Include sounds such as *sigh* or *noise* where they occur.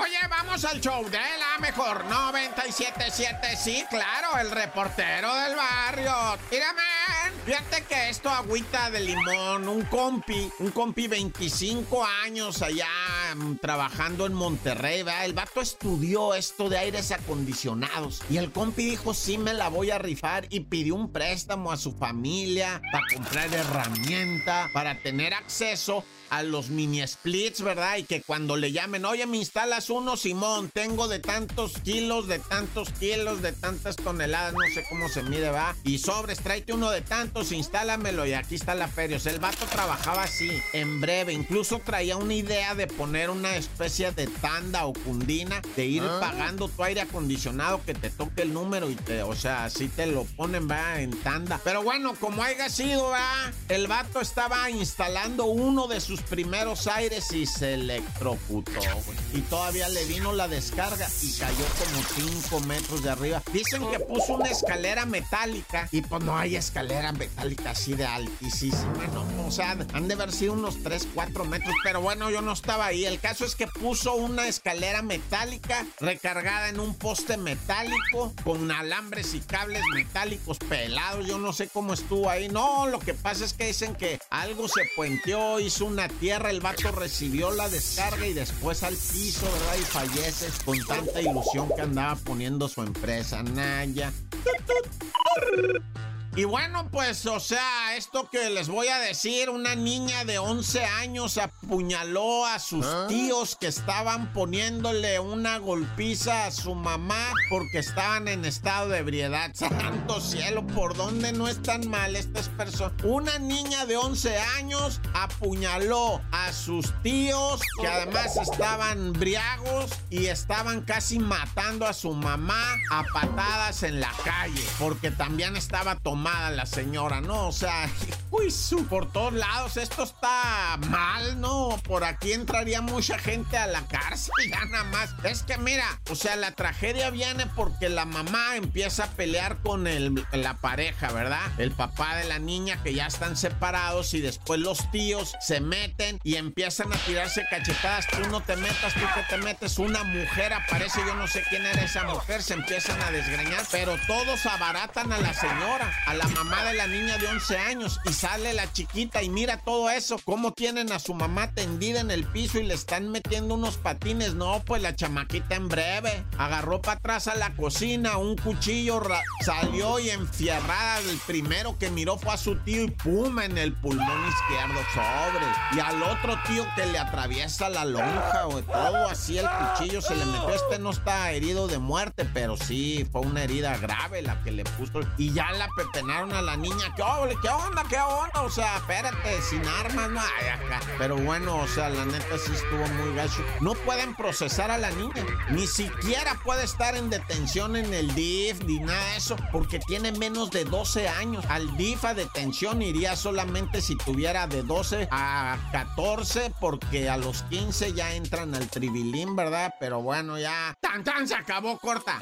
Oye, vamos al show de la mejor 977. Sí, claro, el reportero del barrio. Tírame. Fíjate que esto agüita de limón, un compi, un compi 25 años allá mm, trabajando en Monterrey, ¿verdad? El vato estudió esto de aires acondicionados y el compi dijo, sí me la voy a rifar y pidió un préstamo a su familia para comprar herramienta, para tener acceso a los mini splits, ¿verdad? Y que cuando le llamen, oye, me instalas uno, Simón, tengo de tantos kilos, de tantos kilos, de tantas toneladas, no sé cómo se mide, va. Y sobres, tráete uno de tantos, instálamelo y aquí está la feria. O sea, el vato trabajaba así, en breve. Incluso traía una idea de poner una especie de tanda o cundina, de ir ah. pagando tu aire acondicionado, que te toque el número y te, o sea, así te lo ponen, va, en tanda. Pero bueno, como haya sido, va, el vato estaba instalando uno de sus primeros aires y se electrocutó, Y todavía le vino la descarga y cayó como 5 metros de arriba. Dicen que puso una escalera metálica y pues no hay escalera metálica así de altísima, ¿no? O sea, han de haber sido unos 3, 4 metros, pero bueno, yo no estaba ahí. El caso es que puso una escalera metálica recargada en un poste metálico con alambres y cables metálicos pelados. Yo no sé cómo estuvo ahí. No, lo que pasa es que dicen que algo se puenteó, hizo una tierra, el vato recibió la descarga y después al piso, ¿verdad? Y fallece con tanta ilusión que andaba poniendo su empresa. Naya. Y bueno, pues, o sea, esto que les voy a decir, una niña de 11 años apuñaló a sus ¿Ah? tíos que estaban poniéndole una golpiza a su mamá porque estaban en estado de ebriedad. *laughs* Santo cielo, ¿por dónde no están mal estas personas? Una niña de 11 años apuñaló a sus tíos que además estaban briagos y estaban casi matando a su mamá a patadas en la calle porque también estaba tomando la señora, ¿no? O sea, *laughs* uy, por todos lados, esto está mal, ¿no? Por aquí entraría mucha gente a la cárcel, ya nada más. Es que mira, o sea, la tragedia viene porque la mamá empieza a pelear con el, la pareja, ¿verdad? El papá de la niña que ya están separados y después los tíos se meten y empiezan a tirarse cachetadas. Tú no te metas, tú que te metes. Una mujer aparece, yo no sé quién era esa mujer, se empiezan a desgreñar, pero todos abaratan a la señora, a la mamá de la niña de 11 años sale la chiquita y mira todo eso, cómo tienen a su mamá tendida en el piso y le están metiendo unos patines. No, pues la chamaquita en breve agarró para atrás a la cocina, un cuchillo salió y enfierrada el primero que miró fue a su tío y pum en el pulmón izquierdo sobre. Y al otro tío que le atraviesa la lonja o todo así el cuchillo se le metió. Este no está herido de muerte, pero sí fue una herida grave la que le puso. Y ya la pepe a la niña. ¿Qué, ¿Qué onda? ¿Qué O sea, espérate, sin armas, no hay acá. Pero bueno, o sea, la neta sí estuvo muy gacho. No pueden procesar a la niña. Ni siquiera puede estar en detención en el DIF ni nada de eso, porque tiene menos de 12 años. Al DIF a detención iría solamente si tuviera de 12 a 14, porque a los 15 ya entran al tribilín, ¿verdad? Pero bueno, ya. ¡Tan, tan! Se acabó corta.